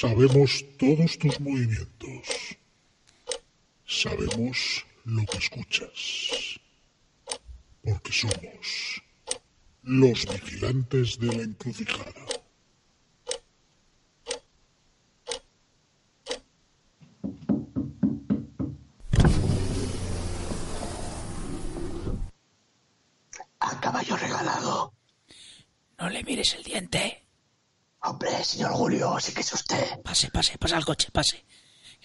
Sabemos todos tus movimientos. Sabemos lo que escuchas. Porque somos los vigilantes de la encrucijada. Sí que es usted. Pase, pase, pasa al coche, pase.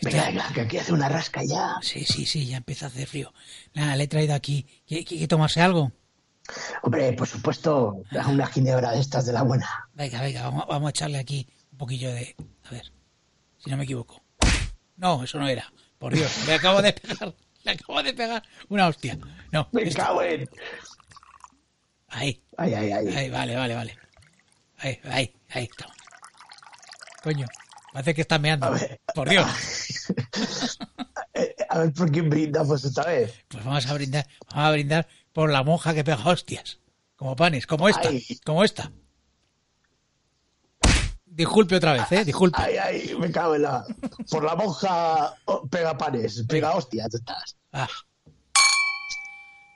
Venga, venga, que aquí hace una rasca ya. Sí, sí, sí, ya empieza a hacer frío. Nada, le he traído aquí. ¿Quiere, quiere tomarse algo? Hombre, por supuesto, una ginebra de estas de la buena. Venga, venga, vamos, vamos a echarle aquí un poquillo de... A ver, si no me equivoco. No, eso no era. Por Dios, le acabo de pegar. Le acabo de pegar una hostia. No, Me esto- cago en... ahí, Ay, ay, ay. ahí, vale, vale, vale. Ahí, ahí, ahí estamos. Coño, parece que está meando. A ver. Por Dios. Eh, A ver por quién brindamos esta vez. Pues vamos a brindar, vamos a brindar por la monja que pega hostias. Como panes, como esta, Ay. como esta. Disculpe otra vez, eh, disculpe. Ay, ay, me cago en la... Por la monja oh, pega panes, pega hostias estas. Ah.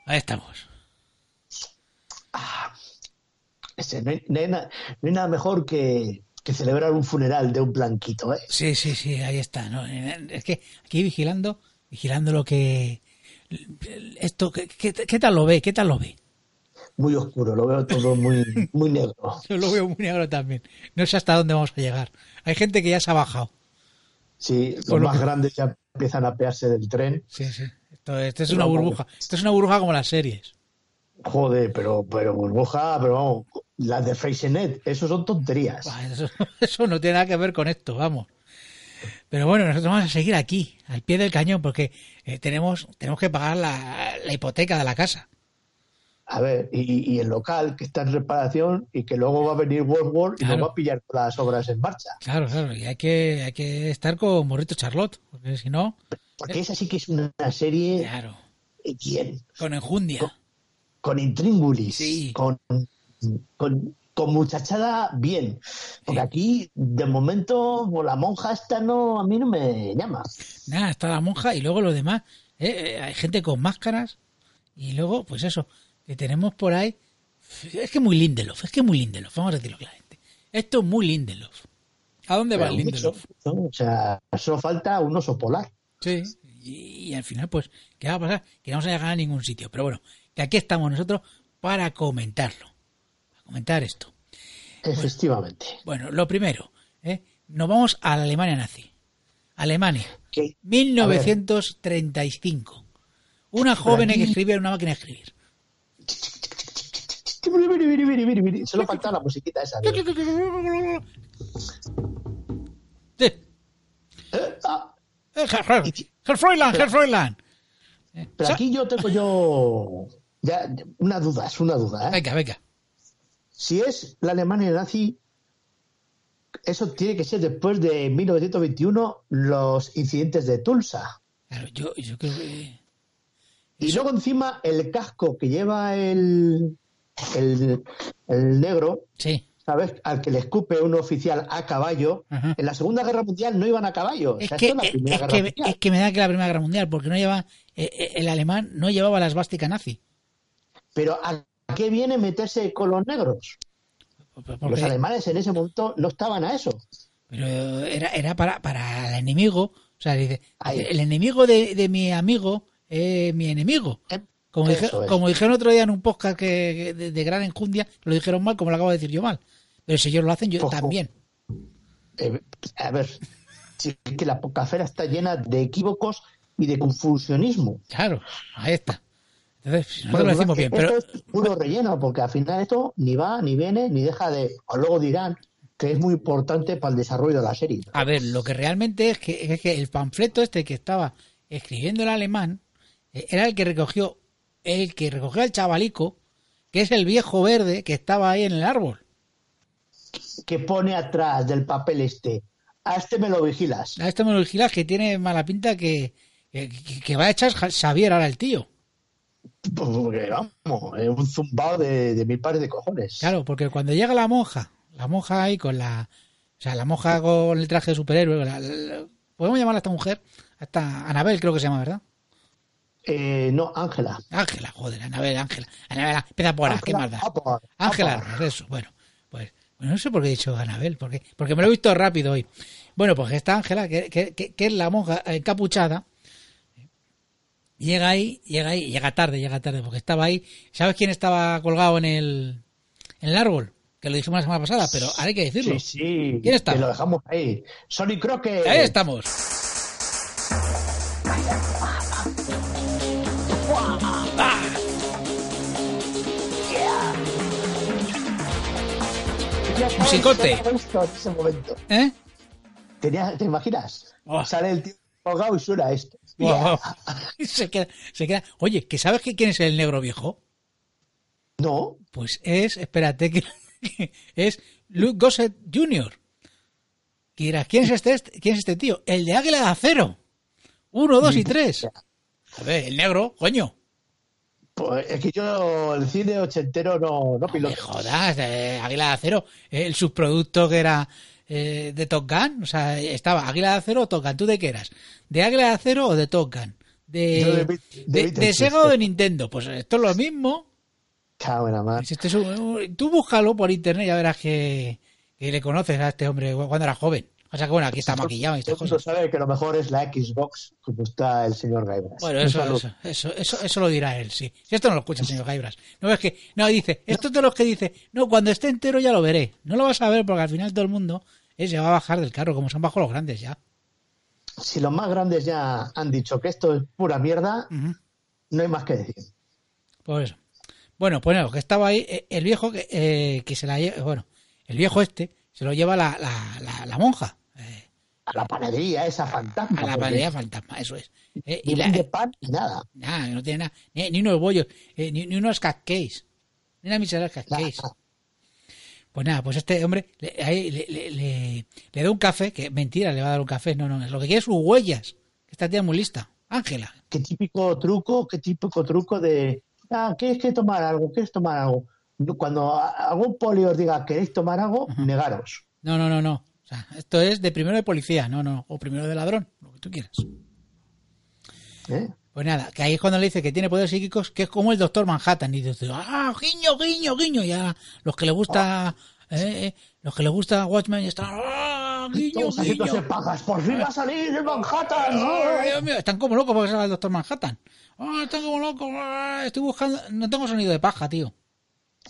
Ahí estamos. Ese, no, hay, no hay na- no hay nada mejor que, que celebrar un funeral de un blanquito, ¿eh? Sí, sí, sí, ahí está. ¿no? Es que aquí vigilando, vigilando lo que... Esto, ¿qué, qué, qué tal lo ve? ¿Qué tal lo ve? Muy oscuro, lo veo todo muy, muy negro. Yo lo veo muy negro también. No sé hasta dónde vamos a llegar. Hay gente que ya se ha bajado. Sí, los Por lo más que- grandes ya empiezan a pearse del tren. Sí, sí. Esto, esto es una burbuja. Esto es una burbuja como las series. Joder, pero, pero burbuja, pero vamos, las de Freysenet, eso son tonterías. Eso, eso no tiene nada que ver con esto, vamos. Pero bueno, nosotros vamos a seguir aquí, al pie del cañón, porque eh, tenemos, tenemos que pagar la, la hipoteca de la casa. A ver, y, y el local que está en reparación y que luego va a venir World War y Claro. nos va a pillar todas las obras en marcha. Claro, claro, y hay que, hay que estar con Morrito Charlotte, porque si no, Porque esa sí que es una serie claro, bien, con enjundia. con intríngulis, Sí. con, con, con muchachada bien. Porque Sí. aquí, de momento, la monja esta no, a mí no me llama. Nada, está la monja y luego los demás. eh, eh, hay gente con máscaras y luego, pues eso, que tenemos por ahí. Es que muy Lindelof, es que muy Lindelof, vamos a decirlo claramente. Esto es muy Lindelof. ¿A dónde va Lindelof? ¿no? O sea, solo falta un oso polar. Sí. Y, y al final, pues, ¿qué va a pasar? Que no vamos a llegar a ningún sitio. Pero bueno, que aquí estamos nosotros para comentarlo. Comentar esto. Efectivamente. Bueno, lo primero, ¿eh? nos vamos a la Alemania nazi. Alemania, Que, 1935. Una joven que escribía en una máquina de escribir. Solo falta la musiquita esa. Eh, ah, Eh, Herr Fräulein. pero Sa- aquí yo tengo yo ya una duda, es una duda. ¿eh? Venga, venga. Si es la Alemania nazi, eso tiene que ser después de 1921 los incidentes de Tulsa. Claro, yo, yo creo que... Y luego encima el casco que lleva el, el, el negro, Sí. ¿sabes? Al que le escupe un oficial a caballo. Ajá. En la Segunda Guerra Mundial no iban a caballo. Es o sea, que, esto es la es, Primera es Guerra que, Mundial. es que me da que la Primera Guerra Mundial, porque no lleva... eh, eh, el alemán no llevaba la esvástica nazi. Pero ¿a qué viene meterse con los negros? Porque- Los alemanes en ese momento no estaban a eso. Pero era, era para, para el enemigo. O sea, dice, el enemigo de, de mi amigo es mi enemigo. Eh, Como, dije- como dijeron otro día en un podcast que, de, de gran enjundia, lo dijeron mal, como lo acabo de decir yo mal. Pero si ellos lo hacen, yo Ojo. también. Eh, a ver, si es que la pocafera está llena de equívocos y de confusionismo. Claro, ahí está. Entonces, si nosotros Bueno, lo decimos que bien, pero Esto es puro relleno, porque al final esto ni va ni viene ni deja de. O luego dirán que es muy importante para el desarrollo de la serie. a ver, lo que realmente es que, es que el panfleto este que estaba escribiendo el alemán eh, era el que recogió, el que recogió al chavalico, que es el viejo verde que estaba ahí en el árbol. Que pone atrás del papel este. A este me lo vigilas. A este me lo vigilas que tiene mala pinta que, que, que- va a echar Xavier ahora el tío. Porque vamos, es un zumbado de, de mil pares de cojones. Claro, porque cuando llega la monja, la monja ahí con la O sea, la monja con el traje de superhéroe. la- la- ¿Podemos llamarla a esta mujer? A esta Anabel creo que se llama, ¿verdad? Eh, no, Ángela. Ángela, joder, Anabel, Ángela. Anabel, empieza por A, ¿qué más da? Ángela, eso, bueno, pues bueno, no sé por qué he dicho Anabel, porque, porque me lo he visto rápido hoy. Bueno, pues esta Ángela, que, que- que- que es la monja encapuchada, llega ahí, llega ahí, llega tarde, llega tarde, porque estaba ahí. ¿Sabes quién estaba colgado en el, en el árbol? Que lo dijimos la semana pasada, pero ahora hay que decirlo. Sí, sí. ¿Quién está? Que lo dejamos ahí. Sonic Crockett. Ahí estamos. musicote. ¿Eh? ¿Te imaginas? Oh. Sale el tío colgado y suena esto. Se, queda, se queda. Oye, ¿que sabes que quién es el negro viejo? No, Pues es, espérate, que, que es Luke Gossett Jr. Y dirás, ¿quién es este, este- ¿quién es este tío? El de Águila de Acero. Uno, dos y tres. A ver, el negro, coño. pues es que yo el cine ochentero no, no No me piloto. jodas, eh, Águila de Acero. El subproducto que era eh, de Top Gun. O sea, estaba Águila de Acero o Top Gun. ¿Tú de qué eras? ¿De Águila de Acero o de Top Gun? De, Sega o de Nintendo. Pues esto es lo mismo. Si este es un- tú búscalo por internet y ya verás que, que le conoces a este hombre cuando era joven. O sea que bueno, aquí está maquillado y estas el cosas. sabe que lo mejor es la Xbox, como está el señor Gaibras. Bueno, eso, eso, eso, eso, eso lo dirá él, sí. Si esto no lo escucha, señor Gaibras. No ves que, no, dice, esto es de los que dice, no, cuando esté entero ya lo veré. No lo vas a ver porque al final todo el mundo eh, se va a bajar del carro, como son bajo los grandes ya. Si los más grandes ya han dicho que esto es pura mierda, no hay más que decir. Por eso. Bueno, pues no, que estaba ahí, eh, el viejo que, eh, que se la lleva, bueno, el viejo este se lo lleva la, la, la, la monja. eh, A la panadería esa fantasma. a la panadería fantasma, eso es. Eh, y la, vende pan ni nada. Nada, no tiene nada. Ni, ni unos bollos, ni, ni unos cupcakes. Ni una miseria de cupcakes. Nada. Pues nada, pues este hombre le, ahí le, le, da un café, que mentira, le va a dar un café. No, no, lo que quiere es sus huellas. Esta tía es muy lista. Ángela. Qué típico truco, qué típico truco de, ah, ¿quieres que tomar algo? ¿Quieres tomar algo? Cuando algún poli os diga, ¿queréis tomar algo? Negaros. No, no, no, no. O sea, esto es de primero de policía, no, no. O primero de ladrón, lo que tú quieras. ¿eh? Pues nada, que ahí es cuando le dice que tiene poderes psíquicos, que es como el doctor Manhattan. Y dice, ah, guiño, guiño, guiño. Ya los que le gusta, eh, eh, los que le gusta Watchmen están, ah, guiño, guiño. pajas. Por fin va a salir de Manhattan. Ay, Dios mío, están como locos porque salga el doctor Manhattan. Ah, están como locos. ah, estoy buscando. No tengo sonido de paja, tío.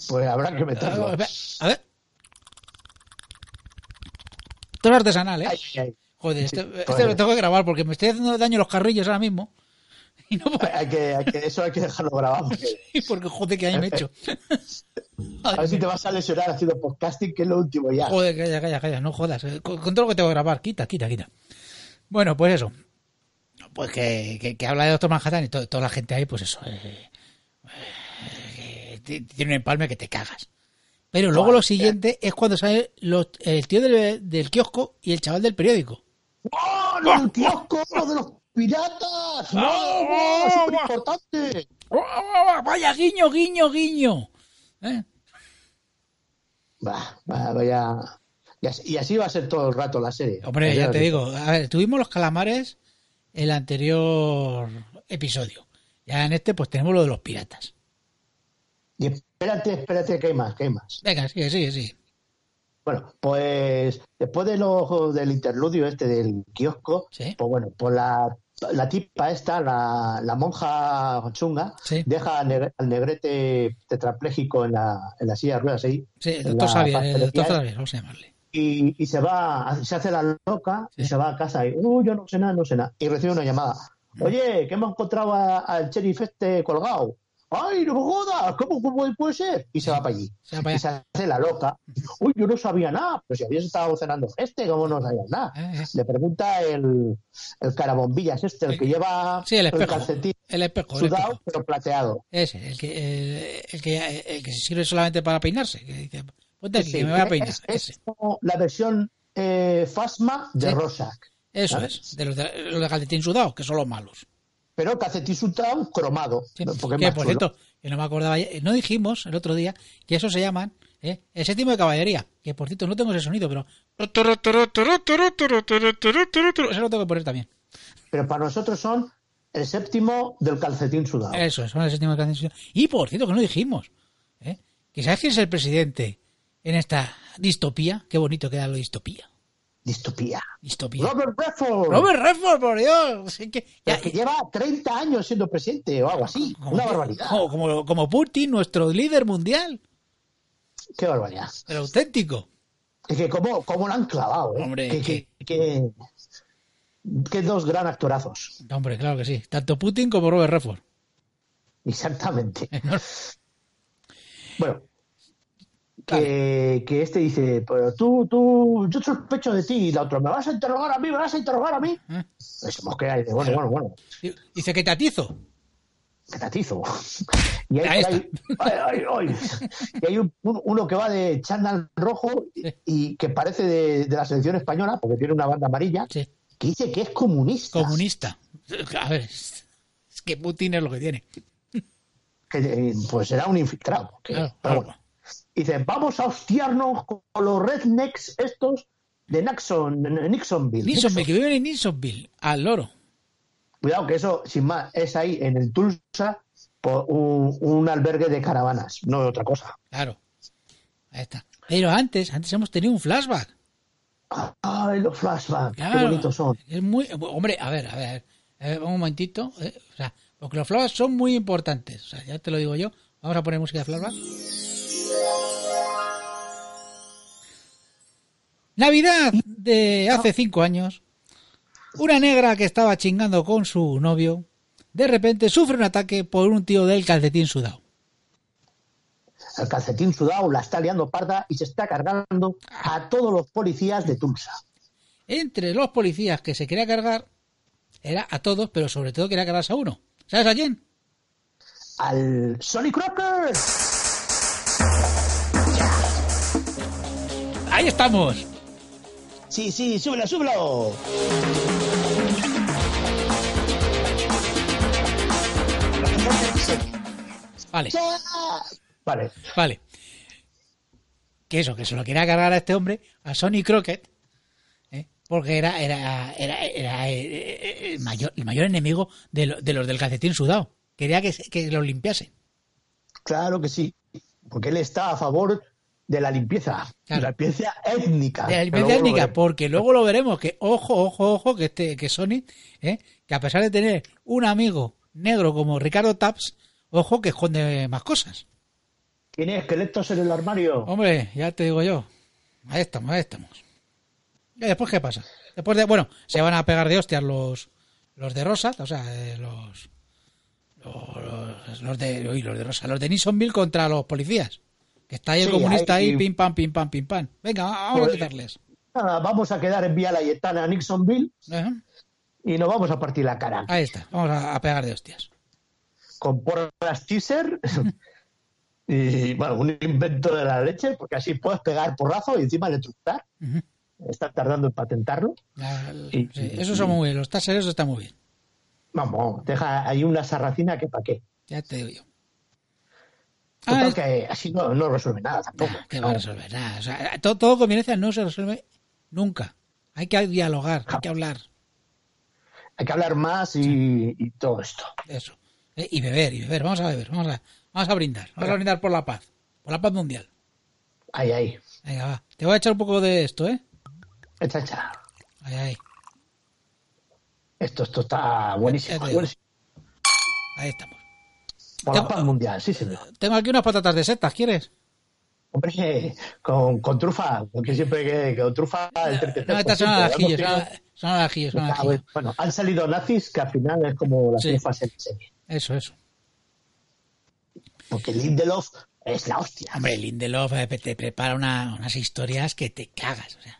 Pues habrá que A meterlo. ver. A ver. Esto es artesanal, ¿eh? Ay, ay, ay. Joder, este, Sí, este lo tengo que grabar porque me estoy haciendo daño a los carrillos ahora mismo. Y no Hay que, hay que, eso hay que dejarlo grabado. porque- porque joder, que daño me he hecho. A ver si te vas a lesionar haciendo podcasting, que es lo último ya. Joder, calla, calla, calla, no jodas. eh, Con, con todo lo que tengo que grabar, quita, quita, quita. Bueno, pues eso. Pues que, que, que habla de Doctor Manhattan y to- toda la gente ahí, pues eso. eh, eh, tiene un empalme que te cagas. Pero luego lo siguiente es cuando sale los- el tío del, del kiosco y el chaval del periódico. ¡Oh, lo del kiosco! ¡Lo de los piratas! ¡No! ¡Oh. ¡Súper importante! ¡Oh, vaya, guiño, guiño, guiño! ¿Eh? Va, va, vaya. Y así, y así va a ser todo el rato la serie. Hombre, ya te digo. digo, a ver, tuvimos los calamares el anterior episodio. Ya en este, pues tenemos lo de los piratas. Y espérate, espérate, que hay más, que hay más. Venga, sigue, sigue, sigue. Bueno, pues después de lo, del interludio este del kiosco, Sí. pues bueno, pues la, la tipa esta, la, la monja chunga, Sí. deja al, negre- al negrete tetrapléjico en la, en la silla de ruedas ahí Sí, el doctor Xavier, el doctor Xavier, vamos a llamarle. y, y se va, se hace la loca y se va a casa y, uh, yo no sé nada, no sé nada. Y recibe una llamada. Mm. Oye, que hemos encontrado al sheriff este colgado. ¡Ay, no me jodas! ¿Cómo, cómo puede ser? Y se va para allí. Se va para Y se hace la loca. Uy, yo no sabía nada. Pero si habías estado cenando este, ¿cómo no sabías nada? Eh, eh. Le pregunta el, el carabombillas este, el que lleva Sí, el espejo. calcetín El espejo, el sudado, espejo. pero plateado. Ese, el que, el, el que, el que sirve solamente para peinarse. Que dice, ponte aquí, Sí, que me voy a peinar. Es, Ese. es como la versión eh, Fasma de Sí. Rorschach. Eso ¿sabes? es, de los de, los de calcetín sudado, que son los malos. Pero calcetín sudado cromado. Sí. Porque es que por cierto, que no me acordaba, no dijimos el otro día que eso se llaman ¿eh? el séptimo de caballería. que por cierto no tengo ese sonido, pero... Eso lo tengo que poner también. Pero para nosotros son el séptimo del calcetín sudado. Eso, son el séptimo canción. Y por cierto, que no dijimos, ¿eh? que sabes quién es el presidente en esta distopía. Qué bonito queda lo distopía. Distopía. Distopía. Robert Redford. Robert Redford, por Dios. Es que ya- que lleva 30 años siendo presidente o algo así. como, Una barbaridad. Como, como, como Putin, nuestro líder mundial. Qué barbaridad. El auténtico. Es que cómo, cómo lo han clavado, ¿eh? Hombre, que, que- que, dos gran actorazos. Hombre, claro que sí. Tanto Putin como Robert Redford. Exactamente. No, Bueno, que, que este dice, pero tú, tú, yo sospecho de ti, y la otra, ¿me vas a interrogar a mí? ¿Me vas a interrogar a mí? ¿eh? Se mosquea y dice, bueno, bueno, bueno, Dice que te atizo. que te atizo. Y hay. Y hay un- un- uno que va de chándal rojo y, que parece de, de la selección española, porque tiene una banda amarilla, Sí. que dice que es comunista. Comunista. A ver, es que Putin es lo que tiene. que eh, pues será un infiltrado. que- Claro, pero bueno. Dice, vamos a hostiarnos con los rednecks estos de Nixon, Nixonville. Nixonville, Nixon. que viven en Nixonville, al loro. Cuidado que eso, sin más, es ahí en el Tulsa por un, un albergue de caravanas, no de otra cosa. Claro. Ahí está. Pero antes, antes hemos tenido un flashback. Ay, los flashbacks, Claro. qué bonitos son. Es muy. Hombre, a ver, a ver. eh, un momentito. eh, o sea, porque los flashbacks son muy importantes. O sea, ya te lo digo yo. Vamos a poner música de flashback. Navidad de hace cinco años. Una negra que estaba chingando con su novio. De repente sufre un ataque por un tío del calcetín sudado. El calcetín sudado la está liando parda y se está cargando a todos los policías de Tulsa. Entre los policías que se quería cargar, era a todos, pero sobre todo quería cargarse a uno. ¿Sabes a quién? Al Sonny Crocker. Ahí estamos. Sí, sí, súbelo, súbelo. Vale, Vale. vale. Que eso, que se lo quería cargar a este hombre, a Sonny Crockett, ¿eh? porque era, era, era, era, eh, el, mayor, el mayor enemigo de, lo- de los del calcetín sudado. Quería que, que los limpiasen. Claro que sí, porque él está a favor de la limpieza, Claro. de la limpieza étnica. De la limpieza étnica, porque luego lo veremos que, ojo, ojo, ojo, que este, que Sony, ¿eh? que a pesar de tener un amigo negro como Ricardo Taps, ojo que esconde más cosas. ¿Tiene esqueletos en el armario? Hombre, ya te digo yo. Ahí estamos, ahí estamos. ¿Y después qué pasa? Después de, bueno, se van a pegar de hostias los, los de Rosa, o sea, eh, los, los, los de, uy, los de Rosa, los de Nisonville contra los policías. Que está ahí el Sí, comunista ahí, ahí- pim pam, pim pam, pim pam. Venga, vamos a Pues- quitarles. Nada, vamos a quedar en Vía Layetana, Nixonville, Ajá. y nos vamos a partir la cara. Ahí está, vamos a, a pegar de hostias. Con porras teaser. y bueno, un invento de la leche, porque así puedes pegar porrazo y encima electrocutar. Ujú. Están tardando en patentarlo. La- Y- sí, eso son muy bien, los taseros están muy bien. Vamos, deja ahí una sarracina que para qué. Ya te digo yo. Total, Ah, es- que así no, no resuelve nada tampoco. Nah, que va a resolver nada. O sea, todo, todo con violencia no se resuelve nunca. Hay que dialogar, hay que hablar. Hay que hablar más y, y todo esto. Eso. Eh, Y beber, y beber. Vamos a beber, vamos a, vamos a brindar. Vamos a brindar por la paz. Por la paz mundial. Ahí, ahí. Venga, va. Te voy a echar un poco de esto, ¿eh? Echa, echa. Ahí, ahí. Esto, esto está buenísimo. Ahí estamos. Tengo- mundial, sí, señor. Tengo aquí unas patatas de setas, ¿quieres? Hombre, con, con trufa, porque siempre que, que con trufa el 33%. No, estas son al ajillo, ¿no? son, al- son al ajillo, son al Ah, bueno, han salido nazis que al final es como las Sí. trufas en serie. Eso, eso. Porque Lindelof es la hostia. Hombre, Lindelof eh, te prepara una- unas historias que te cagas. O sea,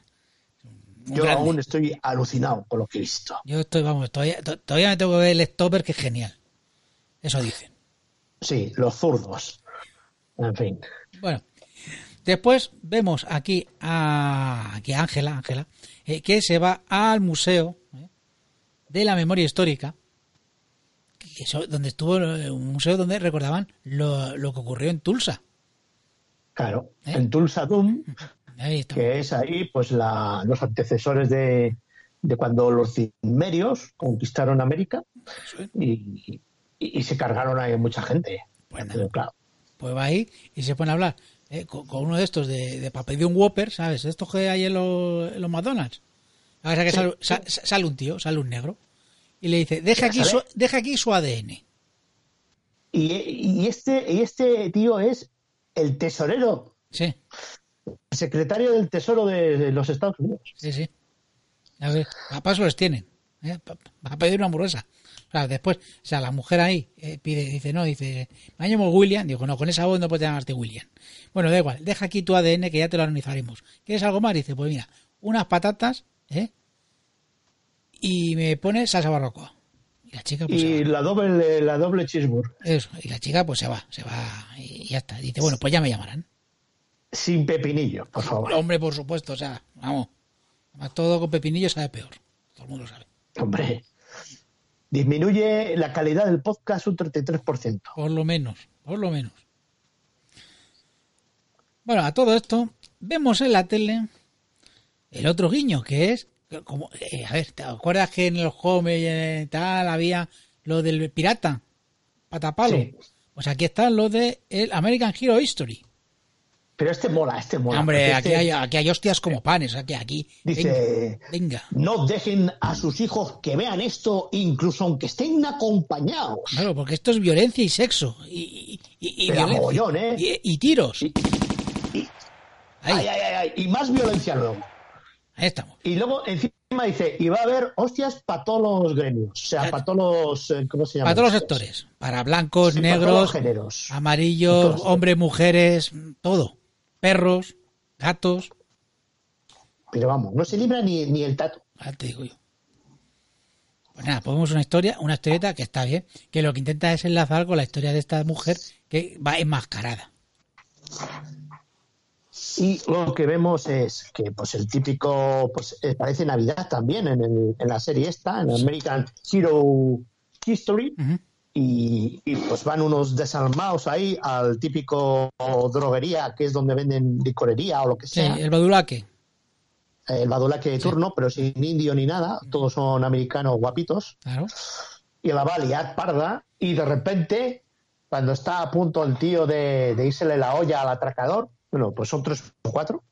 muy Yo grande. aún estoy alucinado con lo que he visto. Yo estoy, vamos, todavía, to- todavía me tengo que ver el stopper, que es genial. Eso dicen. Sí, los zurdos. En fin. Bueno, después vemos aquí a aquí Ángela, Ángela, eh, que se va al museo eh, de la memoria histórica, que eso- donde estuvo eh, un museo donde recordaban lo, lo que ocurrió en Tulsa. Claro. ¿Eh? En Tulsa Doom, que es ahí pues la, los antecesores de, de cuando los cimerios conquistaron América y, y- y se cargaron ahí mucha gente. Pues. Pero claro, Pues va ahí y se pone a hablar eh, con, con uno de estos de, de para pedir un Whopper, ¿sabes? Estos que hay en los, en los McDonald's. A ver, que sale, sa- sa- sale un tío, sale un negro y le dice, deja aquí, su, deja aquí su ADN. y, y este, y este tío es el tesorero, Sí, el secretario del tesoro de, de los Estados Unidos. sí, sí. A ver, a paso les tienen. ¿Eh? Pa- Va a pedir una hamburguesa. O sea, después, o sea, la mujer ahí eh, pide, dice, no, dice, me llamo William. Digo, no, con esa voz no puedes llamarte William. Bueno, da igual, deja aquí tu ADN que ya te lo analizaremos. ¿Quieres algo más? Dice, pues mira, unas patatas, ¿eh? Y me pone salsa barrocoa. Y la chica, pues se Y va. la doble, la doble cheeseburger, Eso, y la chica, pues se va, se va y ya está. Dice, bueno, pues ya me llamarán. sin pepinillo, por favor. Hombre, por supuesto, o sea, vamos. Todo con pepinillo sabe peor. Todo el mundo lo sabe. Hombre, disminuye la calidad del podcast un 33%. Por lo menos, por lo menos. Bueno, a todo esto, vemos en la tele el otro guiño, que es, como, eh, a ver, ¿te acuerdas que en los Home y en tal había lo del pirata? Patapalo. Sí. Pues aquí están los de el American Hero History. Pero este mola, este mola. Hombre, aquí este hay, aquí hay hostias como panes, aquí, aquí. Dice, Venga, venga. no dejen a sus hijos que vean esto, incluso aunque estén acompañados. Claro, porque esto es violencia y sexo. Y, y, y- violencia. mogollón, ¿eh? Y, y tiros. Ay, ay, ay, y más violencia luego. ahí estamos. Y luego encima dice, y va a haber hostias para todos los gremios, o sea, para todos los, eh, ¿cómo se llama? Para todos los sectores. Para blancos, Sí, para todos negros, los géneros. amarillos, Todos. hombres, mujeres, todo. Perros, gatos. Pero vamos, no se libra ni, ni el tato. Ahora te digo yo. Pues nada, ponemos una historia, una historieta que está bien, que lo que intenta es enlazar con la historia de esta mujer que va enmascarada. Y lo que vemos es que pues el típico, pues eh, parece Navidad también en, el- en la serie esta, en American Hero History. Y, y, pues van unos desalmados ahí al típico droguería que es donde venden licorería o lo que Sí, sea, el badulaque. el badulaque de turno, pero sin indio ni nada, todos son americanos guapitos, Claro. y la va a liar parda, y de repente, cuando está a punto el tío de, de írsele la olla al atracador, bueno, pues son tres o cuatro,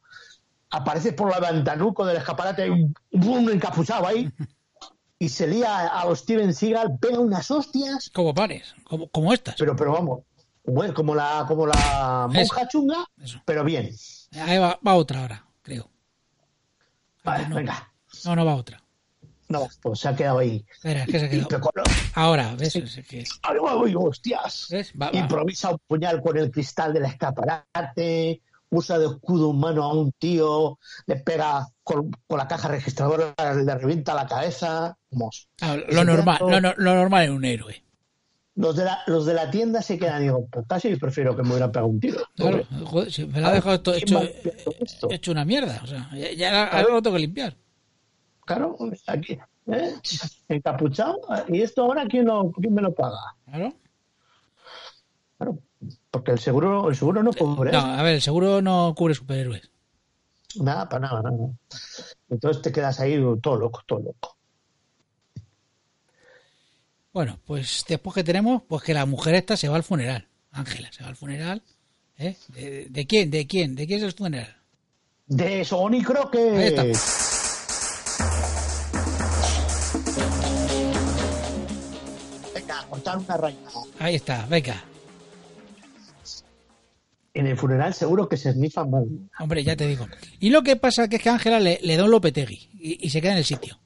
aparece por la ventanuco del escaparate un, un encapuchado ahí, y se lía a los Steven Seagal, pega unas hostias, Como pares, como, como estas. pero, pero vamos, bueno, como la, como la monja chunga, Eso. pero bien. Ahí va, va otra ahora, creo. Vale, no. venga. No, no va otra. No, pues se ha quedado ahí. Espera, es que se ha quedado. Ahora, ¿ves? Es que- ¡Ay, hostias! Va, va. Improvisa un puñal con el cristal del escaparate, usa de escudo humano a un tío, le pega con, con la caja registradora, le revienta la cabeza. Vamos. Ah, lo normal, todo- lo, no- lo normal en un héroe. Los de, la, los de la tienda se quedan y digo, pues casi prefiero que me hubiera pegado un tiro. Claro, Hombre, joder, si me lo ha dejado esto ¿quién hecho, todo esto? hecho una mierda. O sea, ya, ya ahora lo tengo que limpiar. Claro, aquí, ¿eh? encapuchado. ¿Y esto ahora quién, lo, quién me lo paga? Claro. Claro, porque el seguro, el seguro no cubre. No, a ver, el seguro no cubre superhéroes. Nada, para nada, nada. Entonces te quedas ahí todo loco, todo loco. Bueno, pues después que tenemos, pues que la mujer esta se va al funeral. Ángela, se va al funeral. ¿eh? ¿De, de quién? ¿De quién? ¿De quién es el funeral? De Sony creo que... Ahí está. Venga, cortar una raya. Ahí está, venga. En el funeral seguro que se snifan mal. Hombre, ya te digo. Y lo que pasa que es que Ángela le, le da un lopetegui y, y se queda en el sitio.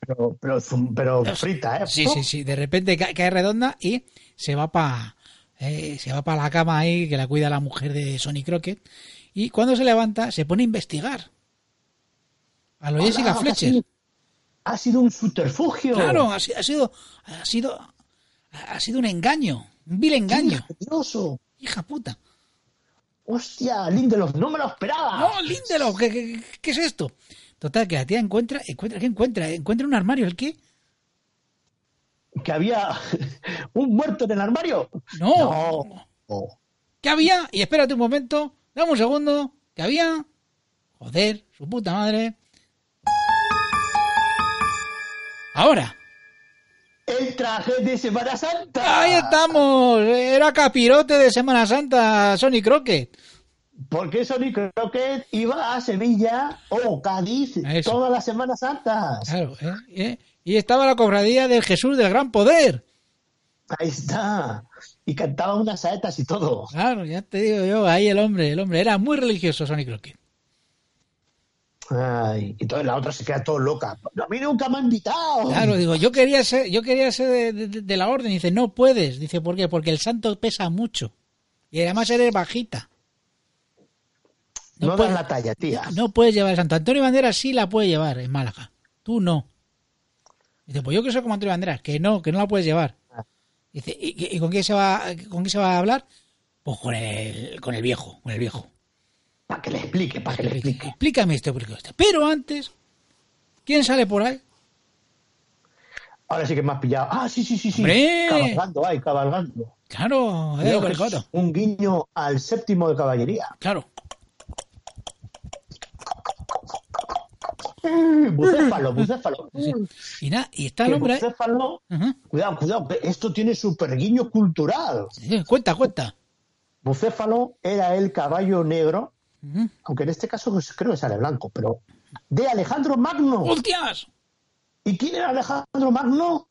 Pero, pero, pero frita, ¿eh? Sí, sí, sí. De repente ca- cae redonda y se va para se va para la cama ahí que la cuida la mujer de Sonny Crockett. Y cuando se levanta se pone a investigar. A lo Jessica Fletcher. Ha sido, ha sido un subterfugio. Claro, ha, ha sido ha sido ha sido un engaño, un vil engaño. Hija puta. Hostia, Lindelof, no me lo esperaba. No, Lindelof, ¿qué, qué, qué es esto? Total, que la tía encuentra, encuentra, ¿qué encuentra? Encuentra un armario, ¿el qué? Que había un muerto en el armario. No. No. No. ¿Qué había? Y espérate un momento, dame un segundo, ¿qué había? Joder, su puta madre. Ahora. El traje de Semana Santa. Ahí estamos. Era capirote de Semana Santa, Sony Crockett. Porque Sonic Crockett iba a Sevilla o Cádiz Eso. todas las Semanas Santas. Claro, ¿eh? ¿eh? Y estaba la cofradía del Jesús del Gran Poder. Ahí está. Y cantaba unas saetas y todo. Claro, ya te digo yo, ahí el hombre, el hombre. Era muy religioso Sony Crockett. Ay, y entonces la otra se queda todo loca. A mí nunca me ha invitado. Claro, digo, yo quería ser, yo quería ser de, de- de la orden. Dice, no puedes. Dice, ¿por qué? Porque el santo pesa mucho. Y además eres bajita. no das puedes- la talla, tía. No puedes llevar el santo. Antonio Banderas sí la puede llevar en Málaga. Tú no. Dice, pues yo que soy como Antonio Banderas, que no, que no la puedes llevar. Ah. Dice, ¿y, y con quién se va, con quién se va a hablar? Pues con el, con el viejo, con el viejo. Para que le explique, para que le explique. Explícame esto, explícame esto. Pero antes, ¿quién sale por ahí? Ahora sí que me has pillado. Ah, sí, sí, sí, sí. ¡Hombre! Cabalgando, ay, cabalgando. Claro, eh, es un guiño al séptimo de caballería. Claro. Bucéfalo, bucéfalo. Sí. Y nada, y está el hombre bucéfalo. Ujú. Cuidado, cuidado, que esto tiene super guiño cultural. Sí, Cuenta, cuenta. Bucéfalo era el caballo negro, Aunque en este caso pues, creo que sale blanco, pero de Alejandro Magno. ¡Hostias! ¿Y quién era Alejandro Magno?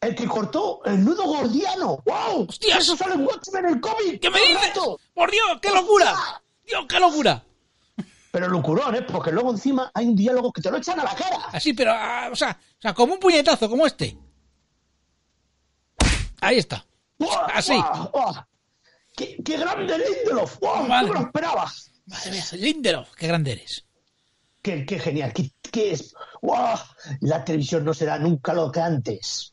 El que cortó el nudo gordiano. ¡Wow! ¡Hostias! Eso sale en Watchmen, el cómic. ¿Qué me dices? ¡Por Dios, qué locura! ¡Dios, qué locura! Pero locurón, ¿eh? Porque luego encima hay un diálogo que te lo echan a la cara. Así, pero, ah, o sea, o sea, como un puñetazo, como este. Ahí está. Así. ¡Qué, qué grande Lindelof! ¡Wow! Madre. ¡No me lo esperaba! Madre mía, Lindelof, qué grande eres. ¡Qué, qué genial! ¿Qué, qué es? ¡Wow! La televisión no será nunca lo que antes.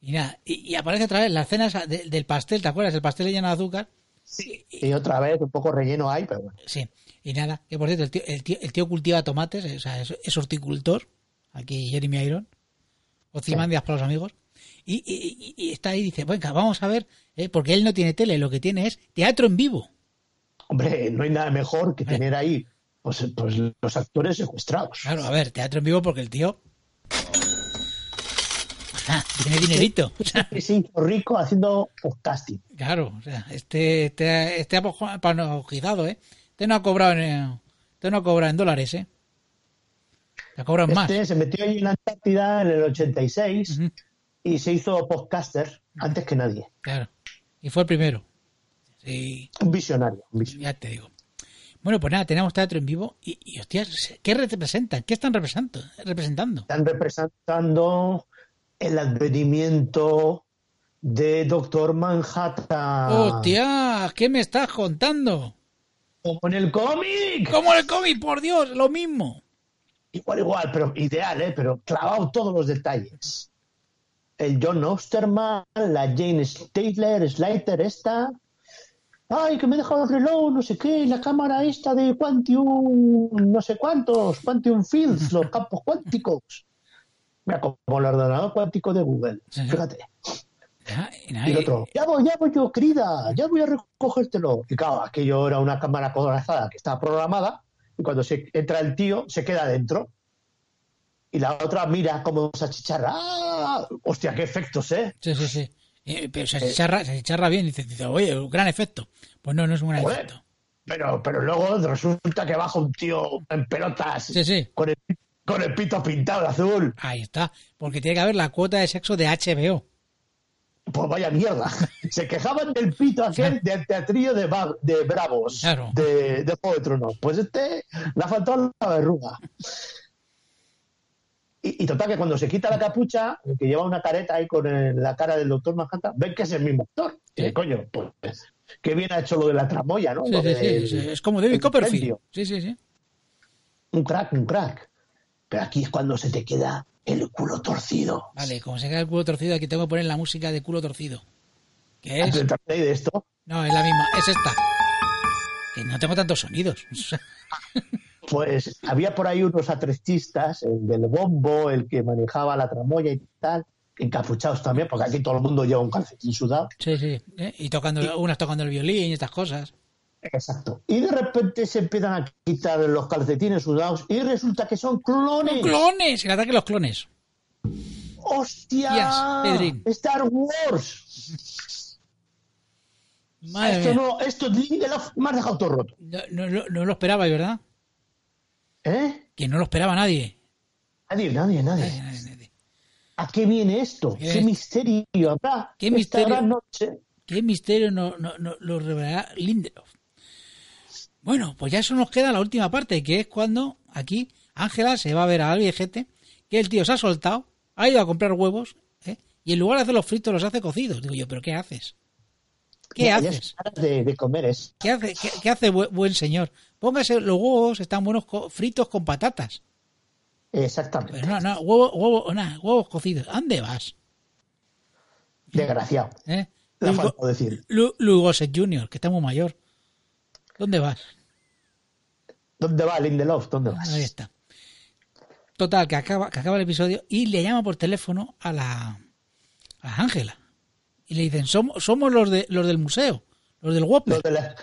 Y nada, y, y aparece otra vez la escena de- del pastel, ¿te acuerdas? El pastel lleno de azúcar. Y otra vez, un poco relleno hay, pero bueno. Sí. Y nada, que por cierto, el tío, el tío, el tío cultiva tomates, o sea, es, es horticultor. Aquí Jeremy Iron. Ozymandias para los amigos. Y, y- y- está ahí y dice, venga, vamos a ver, eh, porque él no tiene tele, lo que tiene es teatro en vivo. Hombre, no hay nada mejor que tener ahí pues, pues los actores secuestrados. Claro, a ver, teatro en vivo porque el tío ah, tiene dinerito. O sea, rico haciendo podcasting. claro, o sea, este, este, este ha panojizado, ¿eh? Este no ha cobrado en, eh, este no ha cobrado en dólares, ¿eh? Te cobran más. Este se metió ahí en la Antártida en el 86 Ujú, y se hizo podcaster antes que nadie. claro. Y fue el primero. Sí, Un visionario. un visionario. ya te digo. Bueno, pues nada, tenemos teatro en vivo y, y hostias, ¿qué representan? ¿Qué están representando? representando? Están representando el advenimiento de Doctor Manhattan. ¡Hostia! ¿Qué me estás contando? Como en el cómic. Como en el cómic, por Dios, lo mismo. Igual, igual, pero ideal, ¿eh? Pero clavado todos los detalles. El John Osterman, la Jane Statler, Slater esta. Ay, que me he dejado el reloj, no sé qué, la cámara esta de Quantium, no sé cuántos, Quantium Fields, los campos cuánticos. Mira, como el ordenador cuántico de Google. Fíjate. Y el otro, ya voy, ya voy yo, querida, ya voy a recogértelo. Y claro, aquello era una cámara corazada que estaba programada y cuando se entra el tío se queda dentro. Y la otra mira como se achicharra. ¡Ah! Hostia, qué efectos, ¿eh? Sí, sí, sí. Eh, pero se achicharra, se achicharra bien y dice, dice, oye, un gran efecto. Pues no, no es un gran Joder. efecto. Pero, pero luego resulta que baja un tío en pelotas Sí, sí. Con, el, con el pito pintado de azul. Ahí está. Porque tiene que haber la cuota de sexo de HBO. Pues vaya mierda. Se quejaban del pito aquel del teatrillo de, de Bravos Claro. de, de Juego de Tronos. Pues este le ha faltado la verruga. Y, y total que cuando se quita la capucha, el que lleva una careta ahí con el- la cara del doctor Manhattan, ven que es el mismo actor. Sí. coño, pues qué bien ha hecho lo de la tramoya, ¿no? Sí, sí, del- sí, Es como David el Copperfield. Sí, sí, sí. Un crack, un crack. Pero aquí es cuando se te queda el culo torcido. Vale, como se queda el culo torcido, aquí tengo que poner la música de culo torcido. Que es. ¿Te acordáis de esto? No, es la misma, es esta. Que no tengo tantos sonidos. Pues había por ahí unos atrestistas, el del bombo, el que manejaba la tramoya y tal, encapuchados también, porque aquí todo el mundo lleva un calcetín sudado. Sí, sí. ¿eh? Y tocando, unas tocando el violín y estas cosas. Exacto. Y de repente se empiezan a quitar los calcetines sudados y resulta que son clones. ¡Clones! El ataque de los clones. ¡Hostia! Yes. ¡Star Wars! Madre esto mía. no, esto Lindelof me has dejado todo roto. No, no- no- no lo esperaba, ¿verdad? ¿Eh? Que no lo esperaba nadie. Nadie, nadie, nadie. Nadie, nadie, nadie. ¿A qué viene esto? ¿Qué misterio habrá? ¿Qué esta misterio? gran noche? ¿Qué misterio no, no- no- lo revelará Lindelof? Bueno, pues ya eso nos queda la última parte, que es cuando aquí Ángela se va a ver al viejete, que el tío se ha soltado, ha ido a comprar huevos, ¿eh? y en lugar de hacer los fritos los hace cocidos. Digo yo, ¿pero qué haces? ¿Qué haces? es de, de comer eso. ¿Qué hace, qué, qué hace bu- buen señor? Póngase los huevos, están buenos co- fritos con patatas. Exactamente. Pero no, no, huevo, huevo, huevos cocidos. ¿A dónde vas? Desgraciado. ¿Eh? Lugo- decir. Lu- Lugoset Junior, que está muy mayor. ¿Dónde vas? ¿Dónde va Lindelof? ¿Dónde vas? Ahí está. Total, que acaba, que acaba el episodio y le llama por teléfono a la a Ángela. Y le dicen, somos, somos los de los del museo, los del Whopper. de la-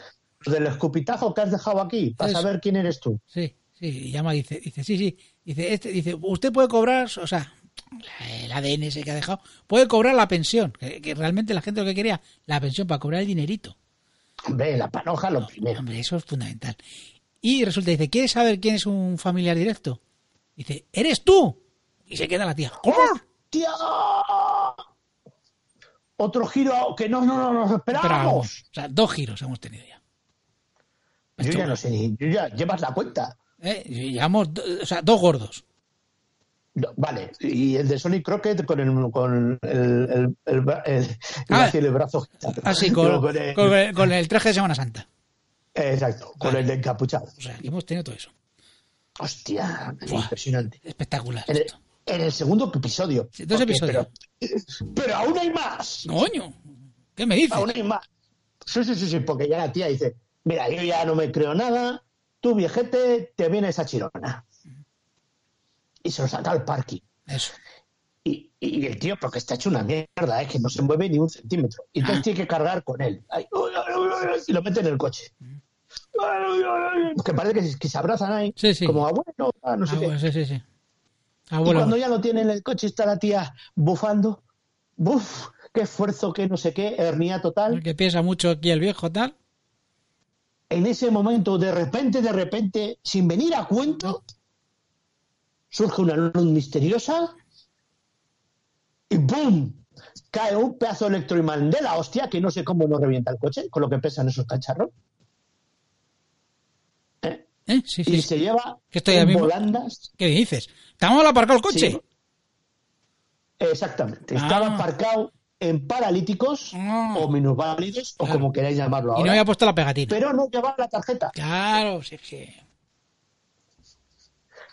lo del escupitajo que has dejado aquí, para Eso. saber quién eres tú. Sí, sí, y llama, dice, dice, sí, sí, dice, este, dice, usted puede cobrar, o sea, el ADN ese que ha dejado, puede cobrar la pensión, que, que realmente la gente lo que quería, la pensión para cobrar el dinerito. Hombre, la panoja lo primero. Hombre, eso es fundamental. Y resulta, dice, ¿quieres saber quién es un familiar directo? Dice, ¿eres tú? Y se queda la tía. ¿Cómo? ¡Hostia! Otro giro que no, no, no nos esperábamos. o sea, dos giros hemos tenido ya. Yo ya no sé ni, yo ya llevas la cuenta. ¿Eh? Llevamos, o sea, dos gordos. No, vale, y el de Sonic Crockett con el con el, el, el, Ah. el brazo. Así, con, Digo, con el- con el, con el traje de Semana Santa. exacto, con el de encapuchado. O sea, que hemos tenido todo eso. Hostia, Buah. impresionante. Espectacular esto. En el segundo episodio. Sí, dos episodios. Pero, pero aún hay más. Coño, ¿qué me dices? Aún hay más. Sí, sí, sí, sí, porque ya la tía dice, mira, yo ya no me creo nada, tú viejete, te vienes a Chirona. Y se lo saca al parking. Eso. Y, y el tío, porque está hecho una mierda, es que no se mueve ni un centímetro. Y entonces Ah. tiene que cargar con él. Ay, uy, uy, uy, uy, y lo mete en el coche. Uy, Que parece que, se- que se abrazan ahí, Sí, sí. como abuelo, ah, no sé Ah, qué. bueno, sí, sí, sí. Y cuando ya lo tiene en el coche, está la tía bufando. Buf, qué esfuerzo, qué no sé qué, hernia total. que piensa mucho aquí el viejo, tal. En ese momento, de repente, de repente, sin venir a cuento, surge una luz misteriosa y ¡boom! Cae un pedazo de electroimán de la hostia que no sé cómo no revienta el coche con lo que pesan esos cacharros. ¿Eh? Sí, Y se lleva Que estoy en volandas. ¿Qué dices? ¿Estamos mal aparcado el coche? Sí. Exactamente. Ah. Estaba aparcado en paralíticos Ah. o minusválidos o como queráis llamarlo Y ahora. no había puesto la pegatina. Pero no llevaba la tarjeta. Claro, sí, sí.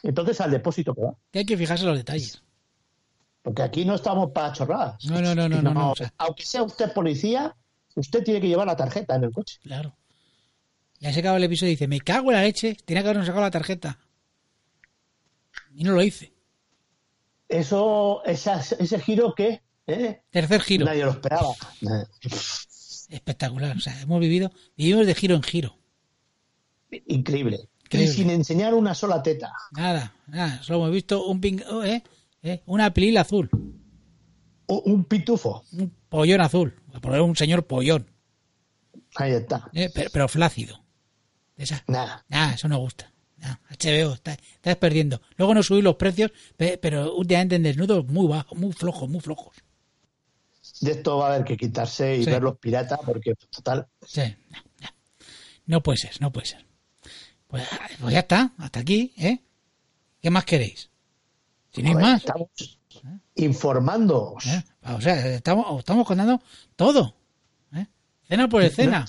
Entonces al depósito que va. Hay que fijarse en los detalles. Porque aquí no estamos para chorradas. No, no, no, no, no, no, o sea. Aunque sea usted policía, usted tiene que llevar la tarjeta en el coche. Claro. Ya se acaba el episodio y dice, me cago en la leche, tenía que habernos sacado la tarjeta. Y no lo hice. Eso, ese giro que ¿eh? Tercer giro. nadie lo esperaba. Espectacular. O sea, hemos vivido, vivimos de giro en giro. Increíble. Increíble. Y sin enseñar una sola teta. Nada, nada. Solo hemos visto un ping, oh, ¿eh? ¿Eh? una pilil azul. Un, un pitufo. Un pollón azul. Por un señor pollón. Ahí está. ¿eh? Pero, pero flácido. Esa. Nada. Ah, eso no gusta. No, HBO, está- estás perdiendo. Luego no subir los precios, pe- pero últimamente en desnudos muy bajos, muy flojos, muy flojos. De esto va a haber que quitarse y Sí. ver los piratas porque, total, Sí, no, no. No puede ser, no puede ser. Pues, pues ya está, hasta aquí, ¿eh? ¿Qué más queréis? Si no hay más, estamos informando. ¿eh? O sea, estamos, os estamos contando todo. ¿eh? Cena por escena.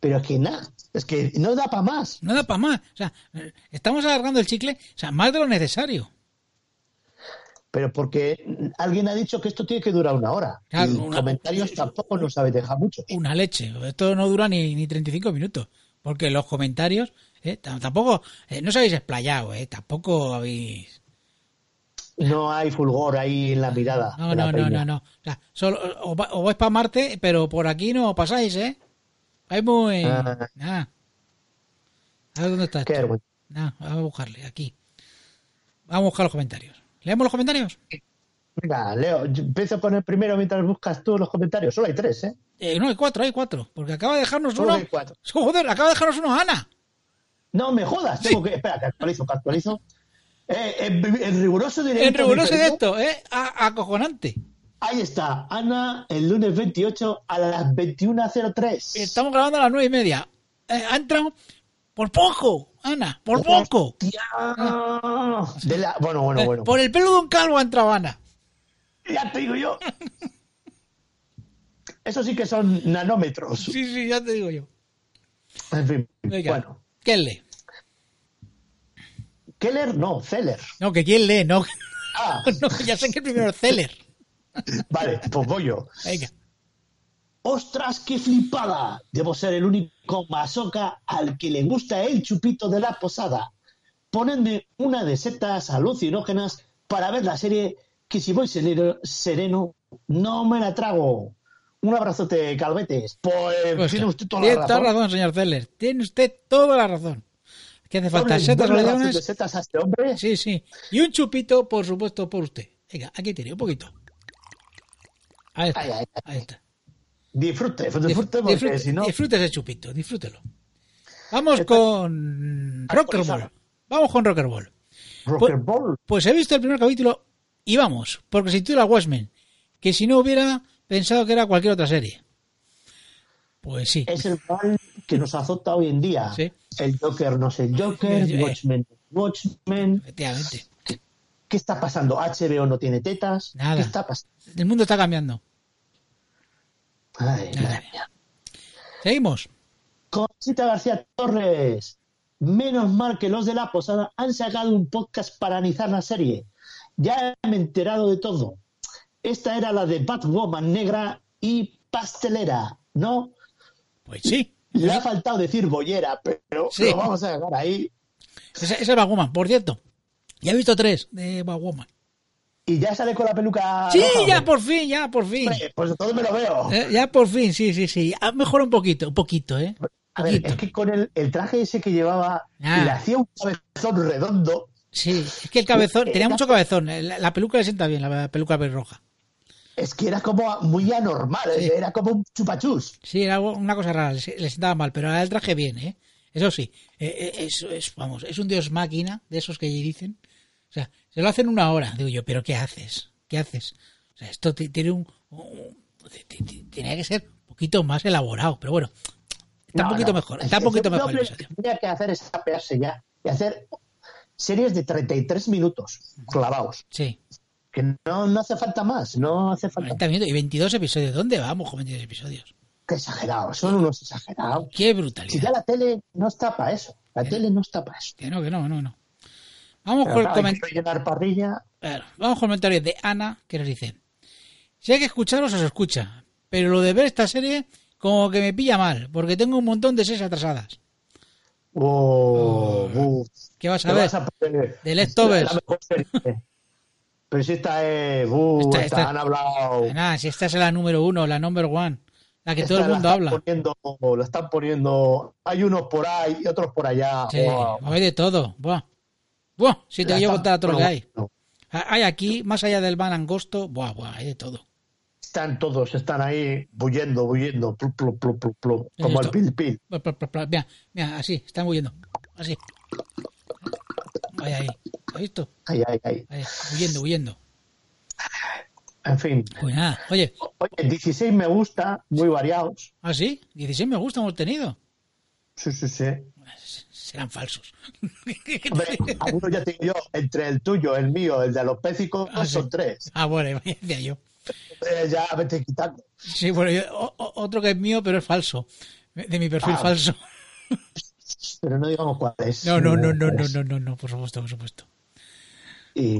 Pero es que nada, es que no da para más. No da para más. O sea, estamos alargando el chicle, o sea, más de lo necesario. Pero porque alguien ha dicho que esto tiene que durar una hora. Claro, y una- comentarios tampoco nos sabe dejar mucho. Una leche. Esto no dura ni, ni 35 minutos. Porque los comentarios, ¿eh? Tampoco, eh, no os habéis explayado, ¿eh? Tampoco habéis... No hay fulgor ahí en la mirada. No, la no, no, no, no. O sea, solo, os vais para Marte, pero por aquí no pasáis, ¿eh? Hay muy... Ah. Nada. A ver dónde está Qué esto. vergüenza. Nah, vamos a buscarle, aquí. Vamos a buscar los comentarios. ¿Leemos los comentarios? Venga, Leo, empiezo con el primero mientras buscas tú los comentarios. Solo hay tres, ¿eh? Eh, no, hay cuatro, hay cuatro. Porque acaba de dejarnos Solo uno. hay cuatro. Joder, acaba de dejarnos uno Ana. No me jodas, tengo que. Espera, que actualizo, que actualizo. Eh, en, en riguroso directo. En riguroso directo, ¿eh? A- acojonante. Ahí está, Ana, el lunes 28 a las 21.03. Estamos grabando a las nueve y media. Eh, ha entrado por poco, Ana, por poco. Hostia. De la- Bueno, bueno, Eh, bueno. Por el pelo de un calvo ha entrado Ana. Ya te digo yo. Eso sí que son nanómetros. Sí, sí, ya te digo yo. En fin, Venga. bueno. ¿Quién lee? Keller, no, Zeller. No, que quién lee, no. Ah, no ya sé que el primero es Celler. vale, pues voy yo. Venga. ¡Ostras, qué flipada! Debo ser el único masoca al que le gusta el chupito de la posada. Ponedme una de setas alucinógenas para ver la serie que si voy sereno, sereno no me la trago. Un abrazote, calvetes. Pues, Pues, tiene usted toda tiene la toda razón. razón, señor Celler. Tiene usted toda la razón. ¿Qué hace falta? ¿Setas leones? setas a este hombre. Sí, sí. Y un chupito, por supuesto, por usted. Venga, aquí tiene, un poquito. Ahí está. Ay, ay, ay. Ahí está. Disfrute, disfrute, porque disfrute, si no... disfrute ese chupito, disfrútelo. Vamos Está- con Rockerball. Vamos con Rockerball. Rocker Ball. Pues he visto el primer capítulo y vamos, porque se titula Watchmen, que si no hubiera pensado que era cualquier otra serie. Pues sí. es el mal que nos azota hoy en día. Sí. El Joker no es el Joker, Eh, eh. Watchmen, Watchmen. Efectivamente. ¿Qué está pasando? HBO no tiene tetas. Nada. ¿Qué está pasando? El mundo está cambiando. Ay, madre mía. Seguimos. Conchita García Torres. Menos mal que los de la posada han sacado un podcast para analizar la serie. Ya me he enterado de todo. Esta era la de Batwoman negra y pastelera, ¿no? Pues sí. Le ha faltado decir bollera, pero Sí. lo vamos a dejar ahí. Esa, esa es Batwoman, por cierto. Ya he visto tres de Batwoman. Y ya sale con la peluca. Sí, roja, ya por fin, ya por fin. Hombre, Pues todo me lo veo. Eh, ya por fin, sí, sí, sí. Ha mejorado un poquito, un poquito, ¿eh? A ver, Poquito. es que con el, el traje ese que llevaba, Ah. le hacía un cabezón redondo. Sí, es que el cabezón, Eh, tenía eh, mucho cabezón. La, la peluca le sienta bien, la peluca pelirroja. Es que era como muy anormal, Sí. era como un chupachus. Sí, era una cosa rara, le, le sentaba mal, pero ahora el traje bien, ¿eh? Eso sí, eh, eh, es, es, vamos, es un dios máquina, de esos que dicen. O sea, se lo hacen una hora, digo yo, pero ¿qué haces? ¿Qué haces? O sea, esto ti- tiene un... tenía que ser un poquito más elaborado, pero bueno, está No, un poquito no. mejor, está un poquito Lo mejor el que tenía que hacer es apearse ya y hacer series de 33 minutos clavados. Sí, Que no, no hace falta más, no hace falta 40 minutos y 22 episodios. ¿Dónde vamos con 22 episodios? Qué exagerados, son unos exagerados. Qué Si brutalidad. ya la tele no está para eso, la tele no está para eso. Que no, que no, no, no. Vamos Pero con el comentario. Claro, vamos con el comentario de Ana, que nos dice: Si hay que escucharos, os escucha. Pero lo de ver esta serie, como que me pilla mal, porque tengo un montón de series atrasadas. Oh, uf. ¿Qué vas a ver? vas a De Leftovers. Pero si esta es. uh, Esta- esta, esta- han hablado. Nada, si esta es la número uno, la number one, la que todo el mundo habla. Poniendo, la están poniendo. Hay unos por ahí y otros por allá. Sí, Wow. hay de todo. Buah. Buah, si te llevo contar todo lo que hay. Hay aquí, más allá del van angosto, buah, buah, hay de todo. Están todos, están ahí bullendo, bullendo, plu, plu, plu, como el pil pil. Mira, mira, así, están huyendo. Así. Ahí, ahí. ¿Has visto? Ahí, ahí, ahí. Ahí, huyendo, huyendo. En fin. Pues nada, oye, Oye, 16 me gusta, muy variados. ¿ah, sí? 16 me gusta hemos tenido. Sí, sí, sí. Serán falsos. Hombre, algunos ya te digo yo, entre el tuyo, el mío, el de los pécicos, Ah, sí. son tres. ah, bueno, ya decía yo. Eh, ya vete quitando. Sí, bueno, yo- o- otro que es mío, pero es falso. De mi perfil Ah. falso. Pero no digamos cuál es. No, no, no, no, no, no, no, no, por supuesto, por supuesto. Y,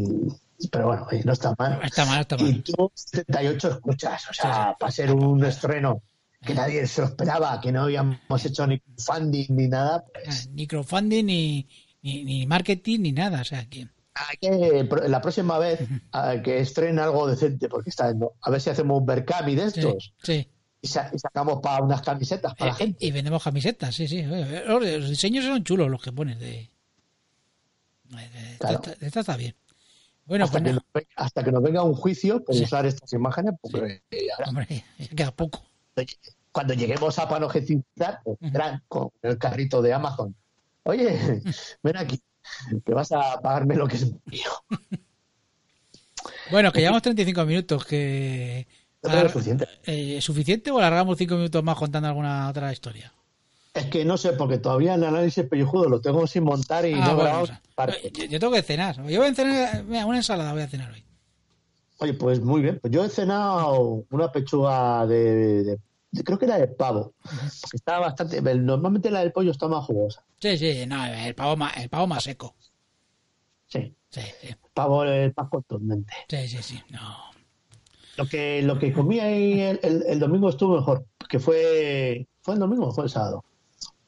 pero bueno, no está mal. Está mal, está Y mal. tú 78 escuchas, o sea, Sí, para ser un estreno que nadie se lo esperaba, que no habíamos hecho ni funding ni nada, Ah, pues Ni crowdfunding, ni, ni, ni marketing, ni nada. O sea, que hay que, pro- la próxima vez, a que estrene algo decente, porque está, a ver si hacemos un Berkami de estos, sí. y, sa- y sacamos para unas camisetas para la Eh, gente. Y vendemos camisetas, sí, sí. Los, diseños son chulos los que pones de. de- de- Claro. esta, esta está bien. Bueno, hasta, pues que nos, venga- hasta que nos venga un juicio por Sí. usar estas imágenes, porque eh, ahora, hombre, queda poco. cuando lleguemos a Panojecitar, pues, vendrán con el carrito de Amazon. Oye, ven aquí, que vas a pagarme lo que es mío. Bueno, que llevamos 35 minutos, que... No tengo suficiente. eh, ¿Suficiente o alargamos 5 minutos más contando alguna otra historia? Es que no sé, porque todavía el análisis pellejudo lo tengo sin montar y Ah, no bueno, o sea, yo, yo tengo que cenar. Yo voy a cenar, mira, una ensalada voy a cenar hoy. Oye, pues muy bien. Pues yo he cenado una pechuga de, de- de- creo que era de pavo, porque estaba bastante. Normalmente la del pollo está más jugosa. Sí, sí, no, el pavo más, el pavo más seco. Sí, Sí, sí, el pavo es más contundente. sí, sí, sí, no. Lo que lo que comí ahí el, el- el domingo estuvo mejor, que fue fue el domingo o fue el sábado.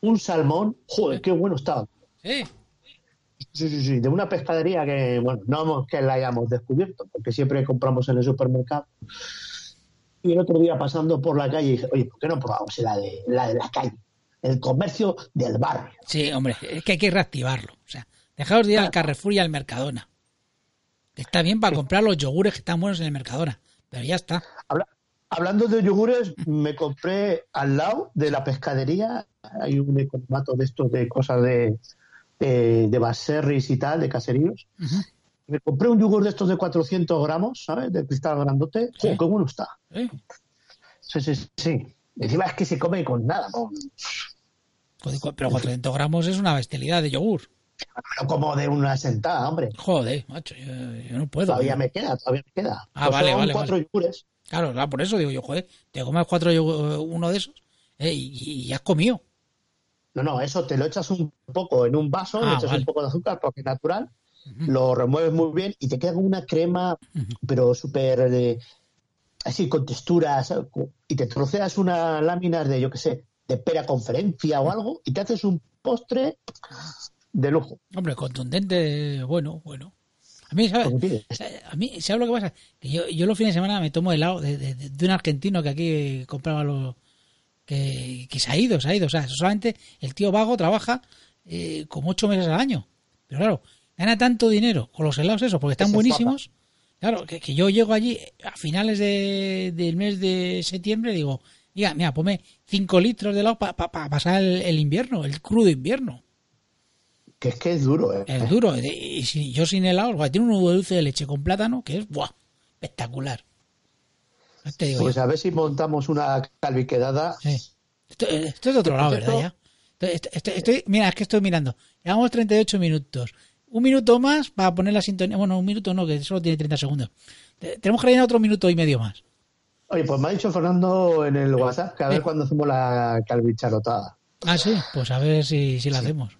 Un salmón, joder, qué bueno estaba. Sí, Sí, sí, sí, de una pescadería que, bueno, no que la hayamos descubierto, porque siempre compramos en el supermercado. Y el otro día pasando por la calle dije, oye, ¿por qué no probamos la de la, de la calle? El comercio del barrio. sí, hombre, es que hay que reactivarlo. O sea, dejaos de ir al Carrefour y al Mercadona. Está bien para comprar los yogures que están buenos en el Mercadona, pero ya está. Habla- hablando de yogures, me compré al lado de la pescadería, hay un economato de estos de cosas de, de, de baserris y tal, de caseríos. Me compré un yogur de estos de 400 gramos, ¿sabes? De cristal grandote. Sí. ¡Jo, qué bueno está! Sí. Sí, sí, sí. Encima es que se come con nada, Joder, cu- Pero 400 gramos es una bestialidad de yogur. no como de una sentada, hombre. Joder, macho, yo, yo no puedo. Todavía me queda, todavía me queda. Ah, Pues vale, son vale, cuatro yogures. Claro, claro, por eso digo yo, joder, te comes cuatro yogur- uno de esos eh, y, y has comido. No, no, eso te lo echas un poco en un vaso, Ah, le echas vale. un poco de azúcar porque es natural, lo remueves muy bien y te queda una crema, pero súper eh, así con texturas, y te troceas unas láminas de, yo qué sé, de pera conferencia o algo y te haces un postre de lujo. Hombre, contundente, bueno, bueno. A mí, ¿sabes? Como tienes. A mí, ¿sabes lo que pasa? Que yo, yo los fines de semana me tomo helado de, de, de un argentino que aquí compraba los... Que, que se ha ido, se ha ido. O sea, solamente el tío vago trabaja eh, como ocho meses al año. Pero claro, gana tanto dinero con los helados esos, porque están Ese es buenísimos. Claro, que, que yo llego allí a finales de, del mes de septiembre y digo, mira, mira, ponme cinco litros de helado para pasar el, el invierno, el crudo invierno. Que es que es duro, ¿eh? Es duro. Y si yo sin helado, tiene un de dulce de leche con plátano que es ¡buah! espectacular. No te digo Pues a ver si montamos una calviquedada. Sí. Esto, esto es de otro lado, Esto- ¿verdad? Ya. Estoy- estoy- estoy- mira, es que estoy mirando. Llevamos 38 minutos. Un minuto más para poner la sintonía. Bueno, un minuto no, que solo tiene 30 segundos. Te- Tenemos que rellenar otro minuto y medio más. Oye, pues me ha dicho Fernando en el WhatsApp que a ver Eh. cuándo hacemos la calvicharotada. Ah, sí, pues a ver si, si lo hacemos.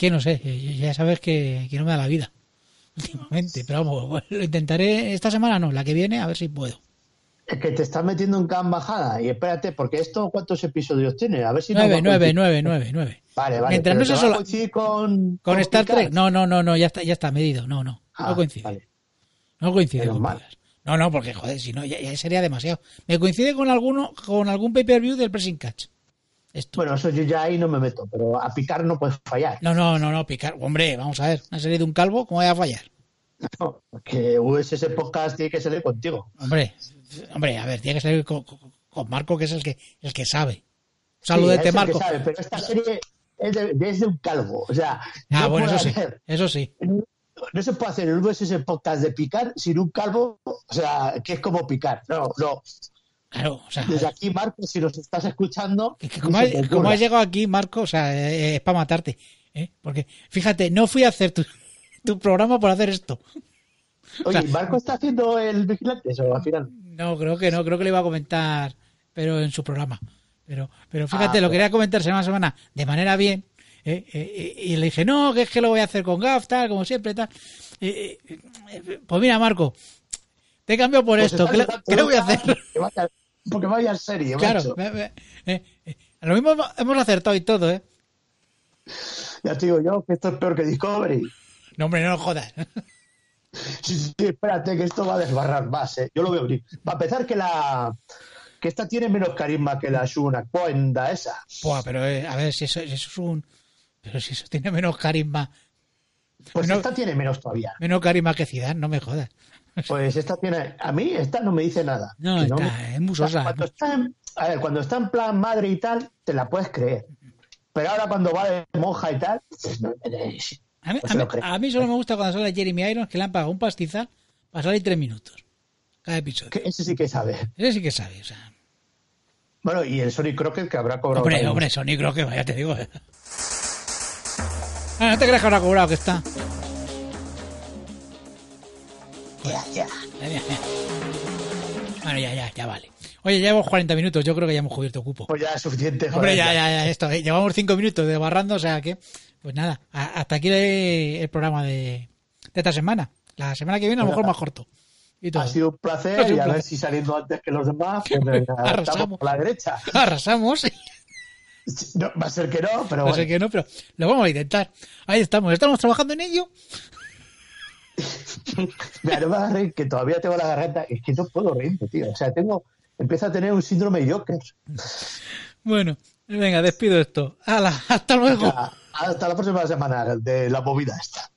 Que no sé, eh, ya sabes que, que no me da la vida últimamente. Pero vamos, lo intentaré esta semana, no, la que viene, a ver si puedo. Es que te estás metiendo en can bajada. Y espérate, porque esto, ¿cuántos episodios tiene? A ver si Nueve, nueve, nueve, nueve, nueve. Vale, vale. Mientras no ¿te sea va a solo- coincidir con, ¿Con Star? Trek? No, no, no, no, ya está, ya está medido. No, no, Ah, no coincide. vale. No coincide con. No, no, porque joder, si no, ya, ya sería demasiado. Me coincide con alguno, con algún pay-per-view del Pressing Catch. Esto. Bueno, eso yo ya ahí no me meto, pero a picar no puedes fallar. No, no, no, no, picar. Hombre, vamos a ver, una serie de un calvo, ¿cómo voy a fallar? No, porque USS Podcast tiene que salir contigo. Hombre, hombre, a ver, tiene que ser con, Marco, que es el que, el que sabe. Sí, Saludete, que Marco. sabe, pero esta serie es de, es de un calvo. O sea, Ah, no bueno, eso sí, eso sí. no se puede hacer el USS Podcast de picar sin un calvo, o sea, que es como picar. No, no. Claro, o sea, Desde aquí, Marco, si nos estás escuchando, que- que como, has, como llegado aquí, Marco, o sea, eh, es para matarte. ¿eh? Porque, fíjate, no fui a hacer tu, tu programa por hacer esto. Oye, o sea- ¿Marco está haciendo el vigilante o al final? No, creo que no, creo que le iba a comentar, pero en su programa. Pero, pero fíjate, Ah, lo pues. quería comentar semana a semana de manera bien. ¿eh? Eh, eh, y le dije, no, que es que lo voy a hacer con GAF, tal, como siempre, tal. Eh, eh, eh, pues mira, Marco, te cambio por Pues esto. ¿Qué, le- voy a hacer? que vaya- porque vaya en serie, Claro, eh, eh, a lo mismo hemos- acertado y todo, ¿eh? Ya te digo yo que esto es peor que Discovery. No, hombre, no lo jodas. Sí, sí, espérate que esto va a desbarrar más, ¿eh? Yo lo voy a abrir. Para empezar, que la, que esta tiene menos carisma que la Shuna Cuenda esa. Buah, pero eh, a ver, si eso, si eso es un. Pero si eso tiene menos carisma. Pues No. esta tiene menos todavía. Menos carisma que Zidane, no me jodas. Pues esta tiene. A mí esta no me dice nada. No, Que está, me- es muy o sea, sosa. Cuando está en, a ver, cuando está en plan madre y tal, te la puedes creer. Pero ahora cuando va de monja y tal, pues no, A mí, no a mí- a solo me gusta cuando sale Jeremy Irons, que le han pagado un pastizal para salir tres minutos. Cada episodio. que ese sí que sabe. Ese sí que sabe, o sea. Bueno, y el Sonic Crockett que habrá cobrado. Hombre, hombre, Sony creo que vaya, te digo. Ah, no te creas que habrá cobrado que está. Ya, ya. Ya, ya, ya. Bueno, ya, ya, ya vale. Oye, ya llevamos 40 minutos, yo creo que ya hemos cubierto cupo. Pues ya es suficiente. Hombre, ya, ya, ya, esto. eh, Llevamos 5 minutos de barrando, o sea que, pues nada, a- hasta aquí el, programa de, de esta semana. La semana que viene a lo mejor más corto. Y. Ha sido un placer un y a ver placer. si saliendo antes que los demás, pues venga, Arrasamos. por la derecha. Arrasamos. No, va a ser que no, pero No sé bueno. qué no, pero lo vamos a intentar. Ahí estamos, estamos trabajando en ello. Me hagas reír, que todavía tengo la garganta. Es que no puedo reírme, tío. O sea, tengo. Empiezo a tener un síndrome Joker. Bueno, venga, despido esto. Hala, hasta luego. Hasta la próxima semana de la movida esta.